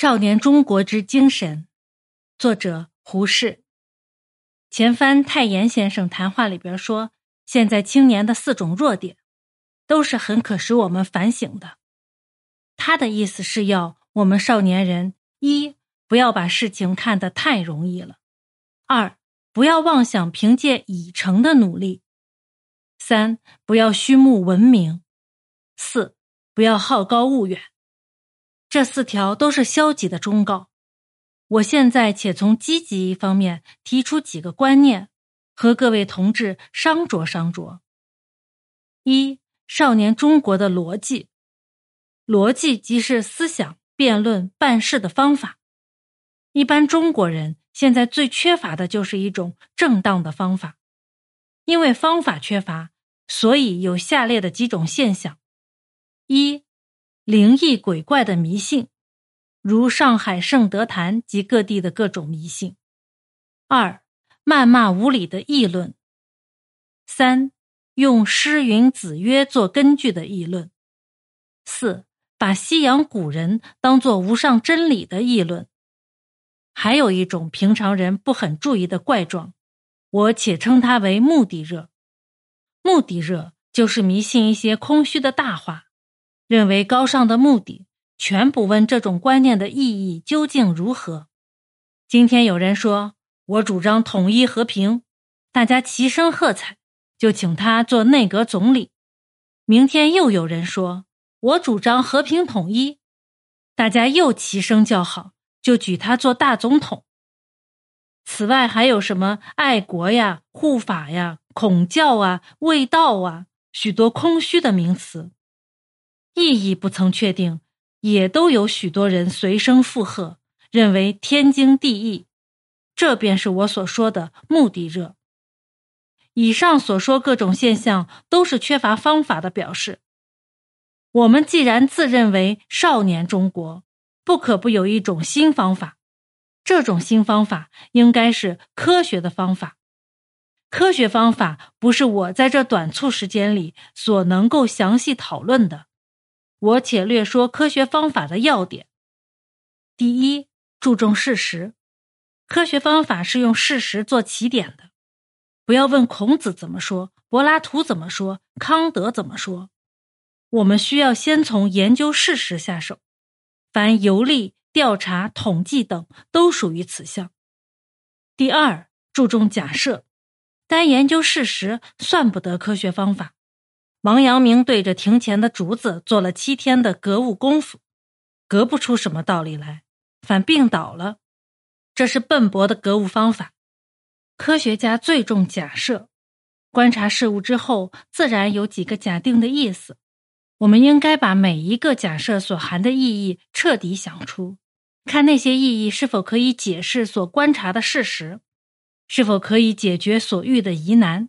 少年中国之精神，作者胡适。前番太炎先生谈话里边说，现在青年的四种弱点，都是很可使我们反省的。他的意思是要我们少年人：一，不要把事情看得太容易了；二，不要妄想凭借已成的努力；三，不要虚慕文明；四，不要好高骛远。这四条都是消极的忠告。我现在且从积极一方面提出几个观念，和各位同志商酌商酌。一、少年中国的逻辑，逻辑即是思想、辩论、办事的方法。一般中国人现在最缺乏的就是一种正当的方法，因为方法缺乏，所以有下列的几种现象：一、灵异鬼怪的迷信，如上海圣德坛及各地的各种迷信；二、谩骂无理的议论；三、用诗云子曰做根据的议论；四、把西洋古人当作无上真理的议论；还有一种平常人不很注意的怪状，我且称它为目的热。目的热就是迷信一些空虚的大话。认为高尚的目的，全不问这种观念的意义究竟如何。今天有人说我主张统一和平，大家齐声喝彩，就请他做内阁总理。明天又有人说我主张和平统一，大家又齐声叫好，就举他做大总统。此外还有什么爱国呀、护法呀、孔教啊、卫道啊，许多空虚的名词。意义不曾确定，也都有许多人随声附和，认为天经地义。这便是我所说的目的热。以上所说各种现象，都是缺乏方法的表示。我们既然自认为少年中国，不可不有一种新方法。这种新方法应该是科学的方法。科学方法不是我在这短促时间里所能够详细讨论的。我且略说科学方法的要点。第一，注重事实。科学方法是用事实做起点的，不要问孔子怎么说，柏拉图怎么说，康德怎么说。我们需要先从研究事实下手。凡游历、调查、统计等，都属于此项。第二，注重假设。单研究事实算不得科学方法。王阳明对着庭前的竹子做了七天的格物功夫，格不出什么道理来，反病倒了。这是笨拙的格物方法。科学家最重假设，观察事物之后，自然有几个假定的意思。我们应该把每一个假设所含的意义彻底想出，看那些意义是否可以解释所观察的事实，是否可以解决所遇的疑难。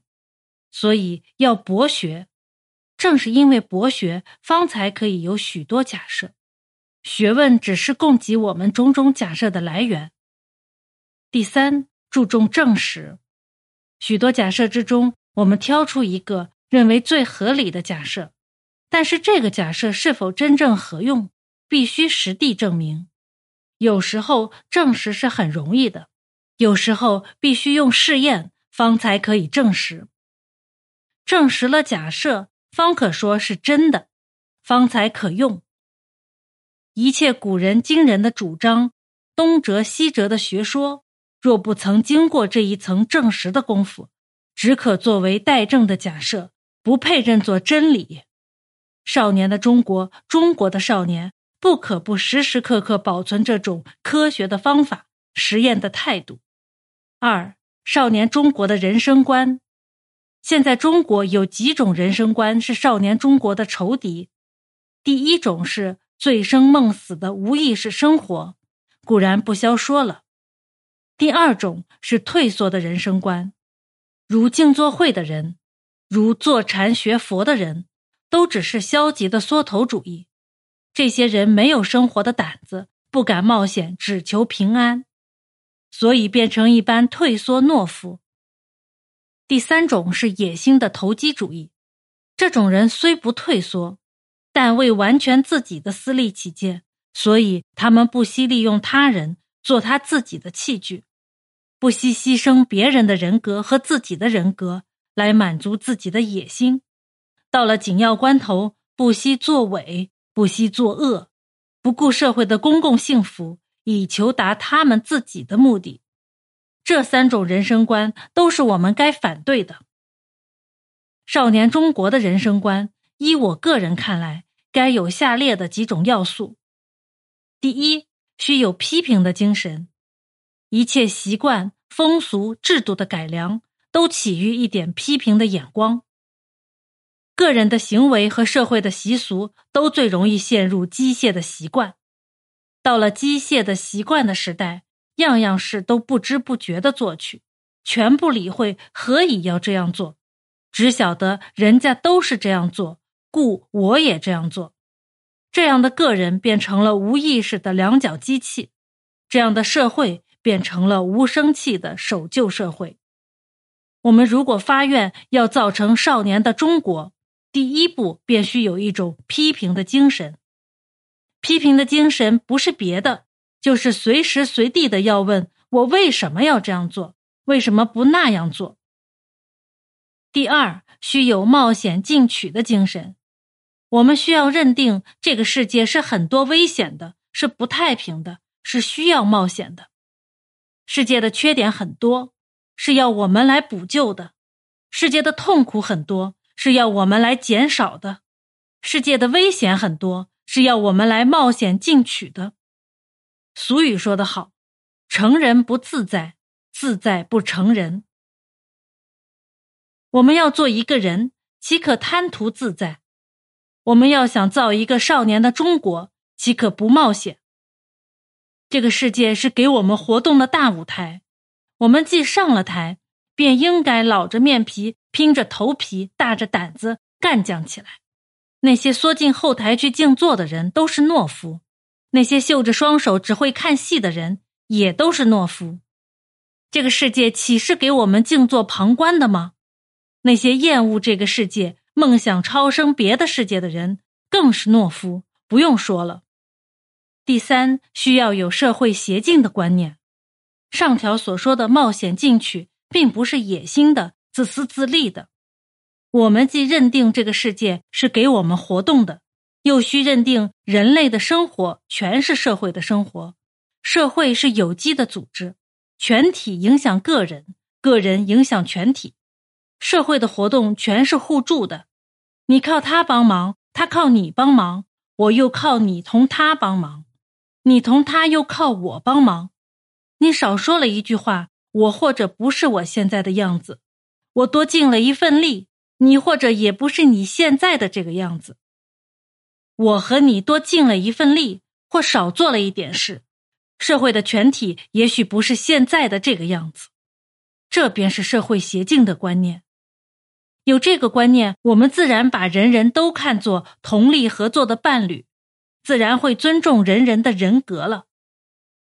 所以要博学。正是因为博学，方才可以有许多假设。学问只是供给我们种种假设的来源。第三，注重证实。许多假设之中，我们挑出一个认为最合理的假设，但是这个假设是否真正合用，必须实地证明。有时候证实是很容易的，有时候必须用试验方才可以证实。证实了假设。方可说是真的，方才可用。一切古人惊人的主张，东哲西哲的学说，若不曾经过这一层证实的功夫，只可作为待证的假设，不配认作真理。少年的中国，中国的少年，不可不时时刻刻保存这种科学的方法、实验的态度。二，少年中国的人生观。现在中国有几种人生观是少年中国的仇敌。第一种是醉生梦死的无意识生活，固然不消说了；第二种是退缩的人生观，如静坐会的人，如坐禅学佛的人，都只是消极的缩头主义。这些人没有生活的胆子，不敢冒险，只求平安，所以变成一般退缩懦夫。第三种是野心的投机主义，这种人虽不退缩，但为完全自己的私利起见，所以他们不惜利用他人做他自己的器具，不惜牺牲别人的人格和自己的人格来满足自己的野心。到了紧要关头，不惜作伪，不惜作恶，不顾社会的公共幸福，以求达他们自己的目的。这三种人生观都是我们该反对的。少年中国的人生观，依我个人看来，该有下列的几种要素：第一，需有批评的精神，一切习惯、风俗、制度的改良，都起于一点批评的眼光。个人的行为和社会的习俗，都最容易陷入机械的习惯。到了机械的习惯的时代，样样事都不知不觉的做去，全不理会何以要这样做。只晓得人家都是这样做，故我也这样做。这样的个人变成了无意识的两脚机器，这样的社会变成了无生气的守旧社会。我们如果发愿要造成少年的中国，第一步便需有一种批评的精神。批评的精神不是别的，就是随时随地的要问我为什么要这样做，为什么不那样做。第二，需有冒险进取的精神。我们需要认定这个世界是很多危险的，是不太平的，是需要冒险的。世界的缺点很多，是要我们来补救的；世界的痛苦很多，是要我们来减少的；世界的危险很多，是要我们来冒险进取的。俗语说得好：“成人不自在，自在不成人。”我们要做一个人，岂可贪图自在？我们要想造一个少年的中国，岂可不冒险？这个世界是给我们活动的大舞台，我们既上了台，便应该老着面皮、拼着头皮、大着胆子干将起来。那些缩进后台去静坐的人都是懦夫，那些绣着双手只会看戏的人也都是懦夫。这个世界岂是给我们静坐旁观的吗？那些厌恶这个世界、梦想超生别的世界的人，更是懦夫，不用说了。第三，需要有社会协进的观念。上条所说的冒险进取，并不是野心的、自私自利的。我们既认定这个世界是给我们活动的，又需认定人类的生活全是社会的生活，社会是有机的组织，全体影响个人，个人影响全体。社会的活动全是互助的，你靠他帮忙，他靠你帮忙，我又靠你同他帮忙，你同他又靠我帮忙。你少说了一句话，我或者不是我现在的样子；我多尽了一份力，你或者也不是你现在的这个样子。我和你多尽了一份力，或少做了一点事，社会的全体也许不是现在的这个样子。这便是社会协进的观念。有这个观念，我们自然把人人都看作同力合作的伴侣，自然会尊重人人的人格了。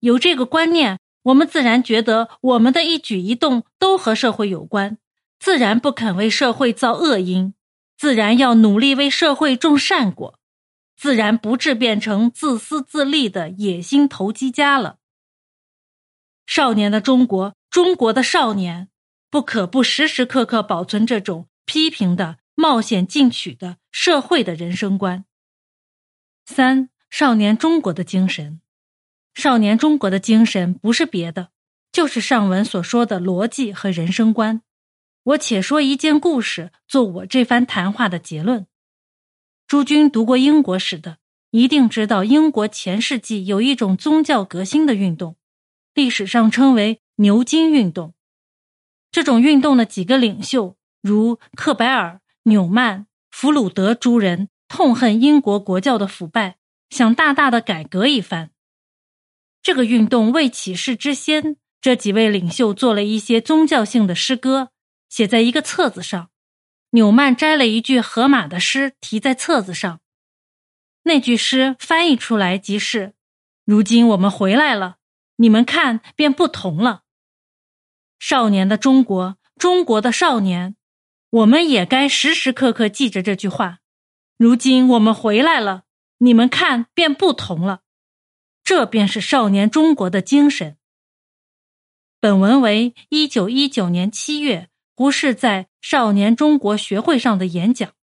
有这个观念，我们自然觉得我们的一举一动都和社会有关，自然不肯为社会造恶因，自然要努力为社会种善果，自然不致变成自私自利的野心投机家了。少年的中国，中国的少年，不可不时时刻刻保存这种。批评的、冒险进取的社会的人生观。三、少年中国的精神，少年中国的精神不是别的，就是上文所说的逻辑和人生观。我且说一件故事，做我这番谈话的结论。诸君读过英国史的，一定知道英国前世纪有一种宗教革新的运动，历史上称为牛津运动。这种运动的几个领袖。如克白尔、纽曼、弗鲁德诸人痛恨英国国教的腐败，想大大的改革一番。这个运动未起事之先，这几位领袖做了一些宗教性的诗歌，写在一个册子上。纽曼摘了一句荷马的诗，题在册子上。那句诗翻译出来即是：“如今我们回来了，你们看便不同了。”少年的中国，中国的少年。我们也该时时刻刻记着这句话。如今我们回来了，你们看便不同了。这便是少年中国的精神。本文为一九一九年七月胡适在少年中国学会上的演讲。